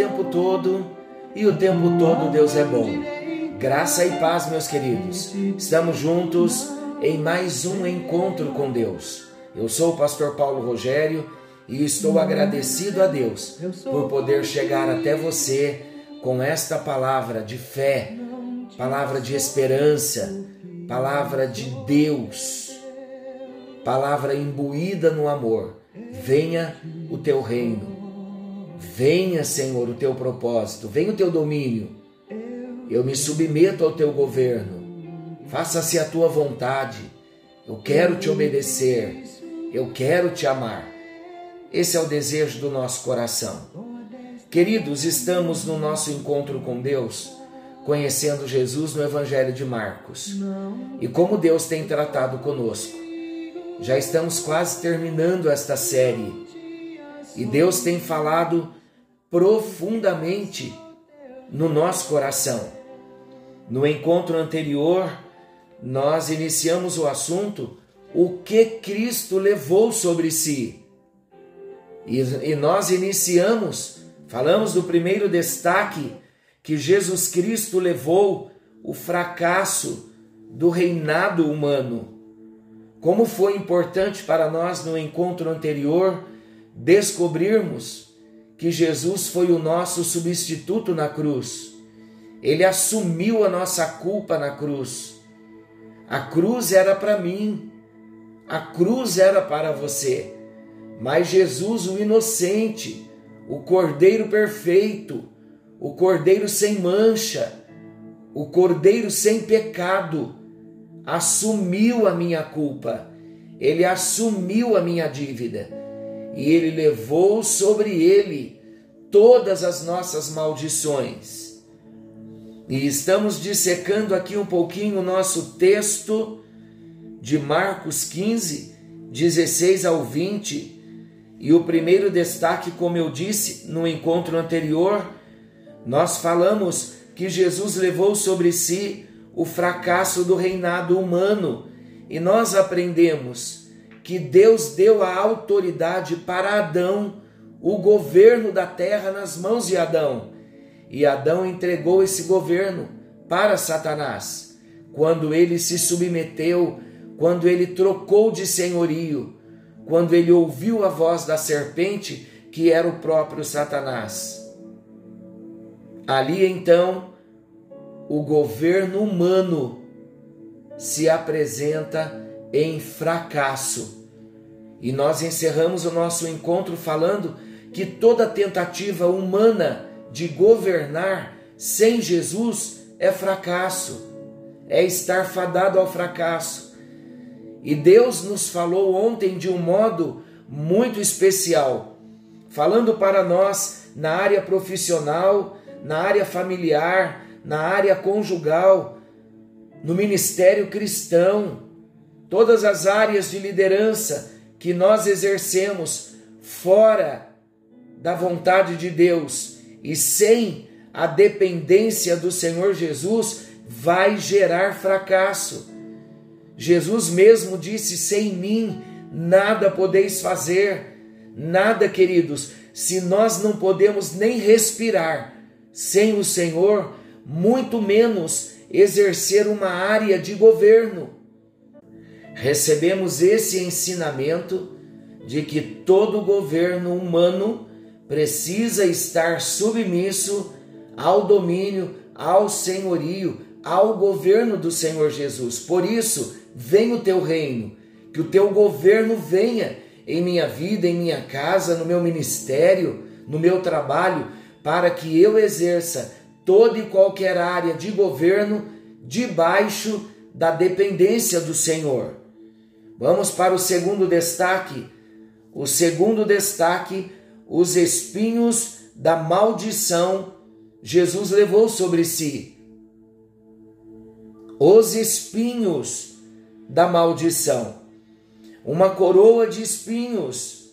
tempo todo e o tempo todo Deus é bom. Graça e paz, meus queridos. Estamos juntos em mais um encontro com Deus. Eu sou o pastor Paulo Rogério e estou agradecido a Deus por poder chegar até você com esta palavra de fé, palavra de esperança, palavra de Deus, palavra imbuída no amor. Venha o teu reino, venha, Senhor, o teu propósito, venha o teu domínio. Eu me submeto ao teu governo, faça-se a tua vontade. Eu quero te obedecer, eu quero te amar. Esse é o desejo do nosso coração. Queridos, estamos no nosso encontro com Deus, conhecendo Jesus no Evangelho de Marcos e como Deus tem tratado conosco. Já estamos quase terminando esta série e Deus tem falado profundamente no nosso coração. No encontro anterior, nós iniciamos o assunto o que Cristo levou sobre si. E, e nós iniciamos, falamos do primeiro destaque, que Jesus Cristo levou o fracasso do reinado humano. Como foi importante para nós no encontro anterior descobrirmos que Jesus foi o nosso substituto na cruz. Ele assumiu a nossa culpa na cruz. A cruz era para mim, a cruz era para você. Mas Jesus, o inocente, o Cordeiro perfeito, o Cordeiro sem mancha, o Cordeiro sem pecado, assumiu a minha culpa, ele assumiu a minha dívida e ele levou sobre ele todas as nossas maldições. E estamos dissecando aqui um pouquinho o nosso texto de Marcos 15, 16 ao 20. E o primeiro destaque, como eu disse no encontro anterior, nós falamos que Jesus levou sobre si o fracasso do reinado humano e nós aprendemos que Deus deu a autoridade para Adão, o governo da terra nas mãos de Adão. E Adão entregou esse governo para Satanás. Quando ele se submeteu, quando ele trocou de senhorio, quando ele ouviu a voz da serpente, que era o próprio Satanás. Ali então, o governo humano se apresenta em fracasso. E nós encerramos o nosso encontro falando que toda tentativa humana de governar sem Jesus é fracasso, é estar fadado ao fracasso. E Deus nos falou ontem de um modo muito especial, falando para nós na área profissional, na área familiar, na área conjugal, no ministério cristão, todas as áreas de liderança que nós exercemos fora da vontade de Deus e sem a dependência do Senhor Jesus vai gerar fracasso. Jesus mesmo disse: sem mim nada podeis fazer. Nada, queridos, se nós não podemos nem respirar sem o Senhor, muito menos exercer uma área de governo. Recebemos esse ensinamento de que todo governo humano precisa estar submisso ao domínio, ao senhorio, ao governo do Senhor Jesus. Por isso, vem o teu reino, que o teu governo venha em minha vida, em minha casa, no meu ministério, no meu trabalho, para que eu exerça toda e qualquer área de governo debaixo da dependência do Senhor. Vamos para o segundo destaque. O segundo destaque, os espinhos da maldição Jesus levou sobre si. Os espinhos da maldição. Uma coroa de espinhos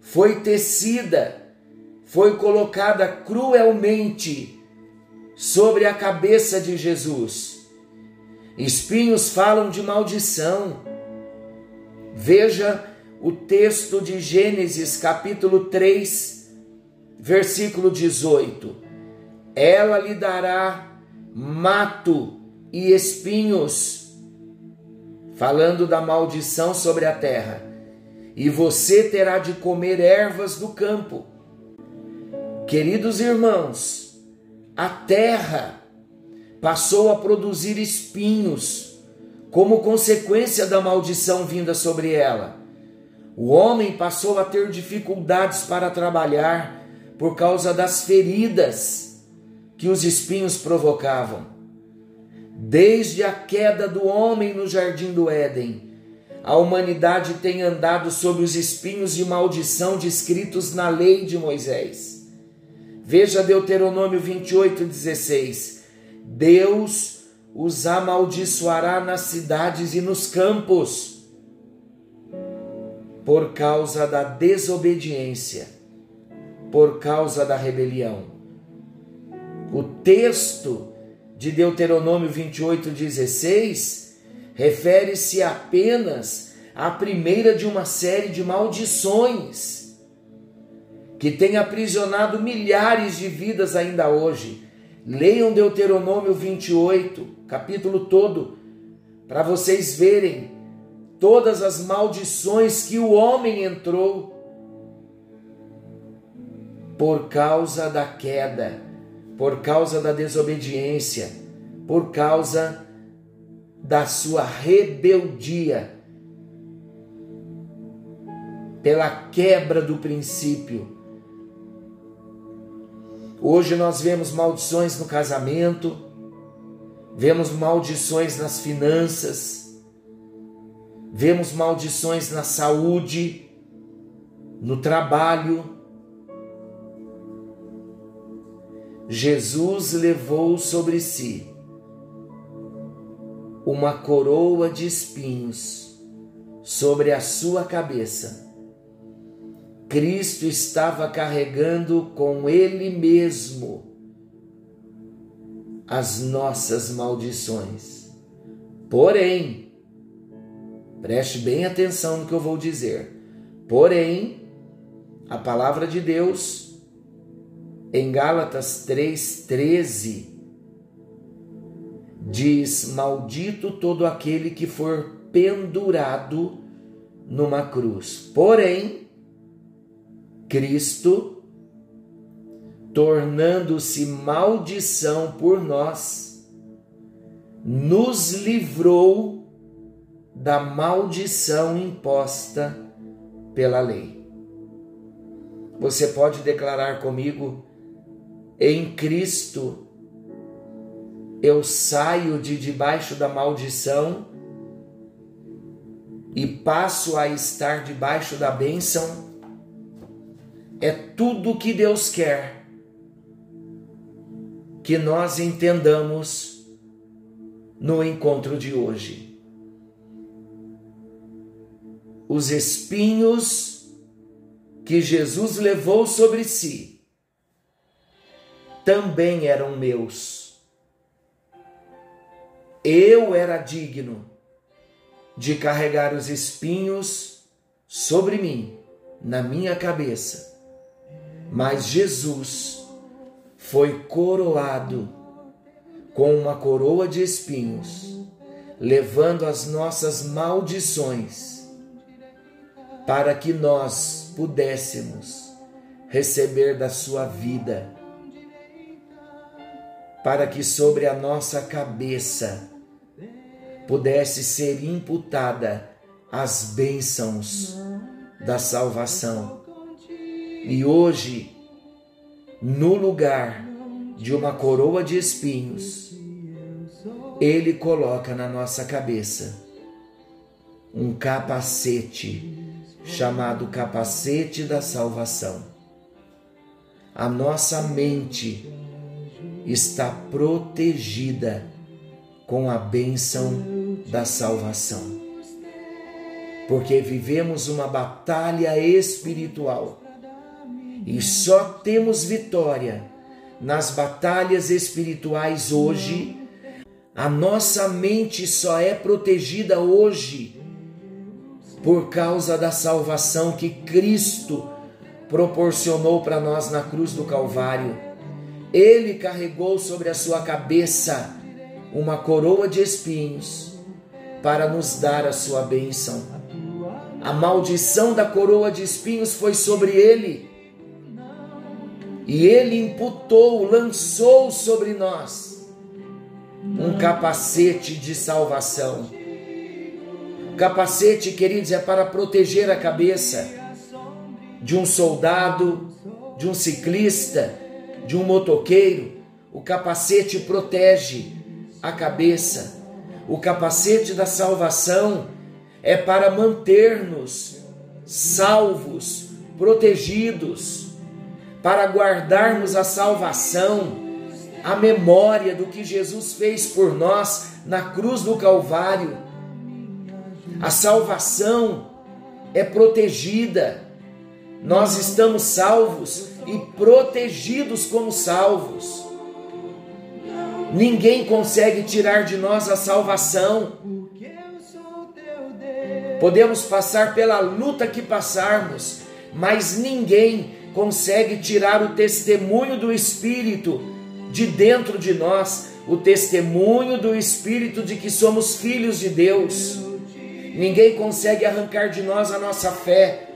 foi tecida, foi colocada cruelmente sobre a cabeça de Jesus. Espinhos falam de maldição. Veja o texto de Gênesis, capítulo 3, versículo 18. Ela lhe dará mato e espinhos, falando da maldição sobre a terra, e você terá de comer ervas do campo. Queridos irmãos, a terra passou a produzir espinhos como consequência da maldição vinda sobre ela. O homem passou a ter dificuldades para trabalhar por causa das feridas que os espinhos provocavam. Desde a queda do homem no jardim do Éden, a humanidade tem andado sob os espinhos de maldição descritos na lei de Moisés. Veja Deuteronômio 28, 16. Deus os amaldiçoará nas cidades e nos campos por causa da desobediência, por causa da rebelião. O texto de Deuteronômio 28, 16 refere-se apenas à primeira de uma série de maldições que tem aprisionado milhares de vidas ainda hoje. Leiam Deuteronômio 28, capítulo todo, para vocês verem todas as maldições que o homem entrou por causa da queda, por causa da desobediência, por causa da sua rebeldia, pela quebra do princípio. Hoje nós vemos maldições no casamento, vemos maldições nas finanças, vemos maldições na saúde, no trabalho. Jesus levou sobre si uma coroa de espinhos sobre a sua cabeça. Cristo estava carregando com Ele mesmo as nossas maldições. Porém, preste bem atenção no que eu vou dizer. Porém, a palavra de Deus, em Gálatas 3,13, diz: Maldito todo aquele que for pendurado numa cruz. Porém, Cristo, tornando-se maldição por nós, nos livrou da maldição imposta pela lei. Você pode declarar comigo: em Cristo eu saio de debaixo da maldição e passo a estar debaixo da bênção é tudo o que Deus quer que nós entendamos no encontro de hoje. Os espinhos que Jesus levou sobre si também eram meus. Eu era digno de carregar os espinhos sobre mim, na minha cabeça mas Jesus foi coroado com uma coroa de espinhos, levando as nossas maldições, para que nós pudéssemos receber da sua vida, para que sobre a nossa cabeça pudesse ser imputada as bênçãos da salvação. E hoje, no lugar de uma coroa de espinhos, Ele coloca na nossa cabeça um capacete chamado capacete da salvação. A nossa mente está protegida com a bênção da salvação. Porque vivemos uma batalha espiritual e só temos vitória nas batalhas espirituais hoje, a nossa mente só é protegida hoje por causa da salvação que Cristo proporcionou para nós na cruz do Calvário. Ele carregou sobre a sua cabeça uma coroa de espinhos para nos dar a sua bênção. A maldição da coroa de espinhos foi sobre ele. E ele imputou, lançou sobre nós um capacete de salvação. Capacete, queridos, é para proteger a cabeça de um soldado, de um ciclista, de um motoqueiro. O capacete protege a cabeça. O capacete da salvação é para manter-nos salvos, protegidos, para guardarmos a salvação, a memória do que Jesus fez por nós na cruz do Calvário. A salvação é protegida. Nós estamos salvos e protegidos como salvos. Ninguém consegue tirar de nós a salvação. Podemos passar pela luta que passarmos, mas ninguém consegue tirar o testemunho do Espírito de dentro de nós, o testemunho do Espírito de que somos filhos de Deus. Ninguém consegue arrancar de nós a nossa fé,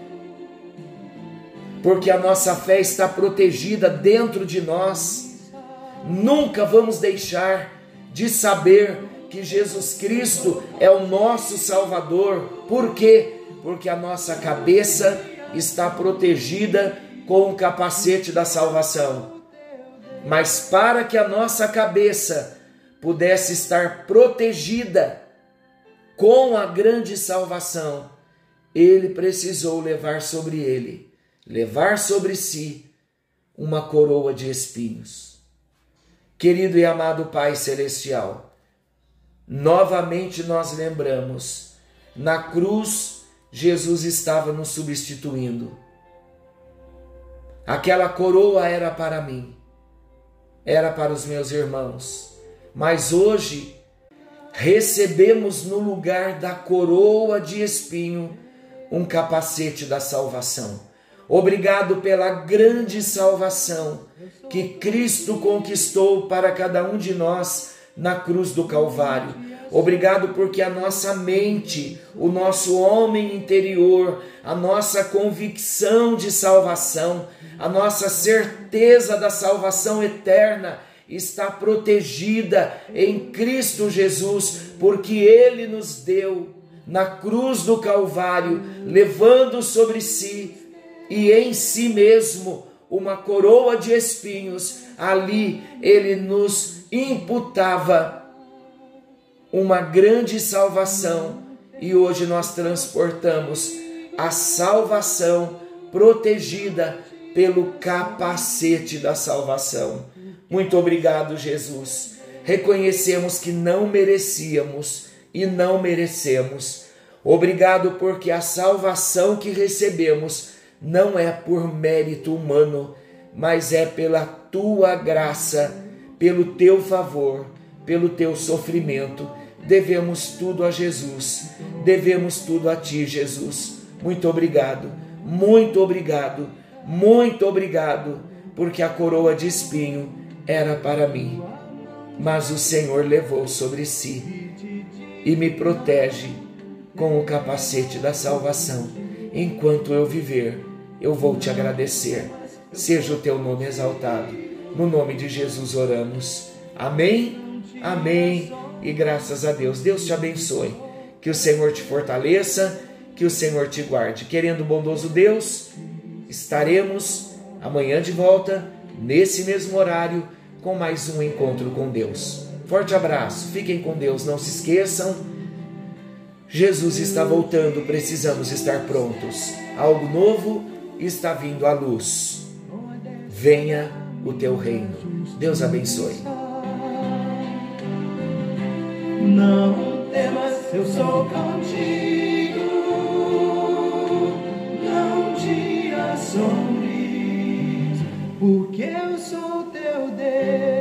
porque a nossa fé está protegida dentro de nós. Nunca vamos deixar de saber que Jesus Cristo é o nosso Salvador. Por quê? Porque a nossa cabeça está protegida com o capacete da salvação. Mas para que a nossa cabeça pudesse estar protegida com a grande salvação, ele precisou levar sobre ele, levar sobre si uma coroa de espinhos. Querido e amado Pai Celestial, novamente nós lembramos, na cruz Jesus estava nos substituindo. Aquela coroa era para mim, era para os meus irmãos, mas hoje recebemos no lugar da coroa de espinho um capacete da salvação. Obrigado pela grande salvação que Cristo conquistou para cada um de nós na cruz do Calvário. Obrigado porque a nossa mente, o nosso homem interior, a nossa convicção de salvação, a nossa certeza da salvação eterna está protegida em Cristo Jesus, porque Ele nos deu na cruz do Calvário, levando sobre si e em si mesmo uma coroa de espinhos, ali ele nos imputava uma grande salvação e hoje nós transportamos a salvação protegida pelo capacete da salvação. Muito obrigado, Jesus. Reconhecemos que não merecíamos e não merecemos. Obrigado porque a salvação que recebemos não é por mérito humano, mas é pela tua graça, pelo teu favor, pelo teu sofrimento. Devemos tudo a Jesus, devemos tudo a ti, Jesus. Muito obrigado, muito obrigado, muito obrigado, porque a coroa de espinho era para mim, mas o Senhor levou sobre si e me protege com o capacete da salvação enquanto eu viver eu vou te agradecer. Seja o teu nome exaltado. No nome de Jesus oramos. Amém, amém e graças a Deus. Deus te abençoe. Que o Senhor te fortaleça, que o Senhor te guarde. Querendo bondoso Deus, estaremos amanhã de volta, nesse mesmo horário, com mais um encontro com Deus. Forte abraço, fiquem com Deus, não se esqueçam. Jesus está voltando, precisamos estar prontos. Algo novo está vindo a luz. Venha o teu reino. Deus abençoe. Não temas, eu sou contigo. sorris, porque eu sou teu Deus.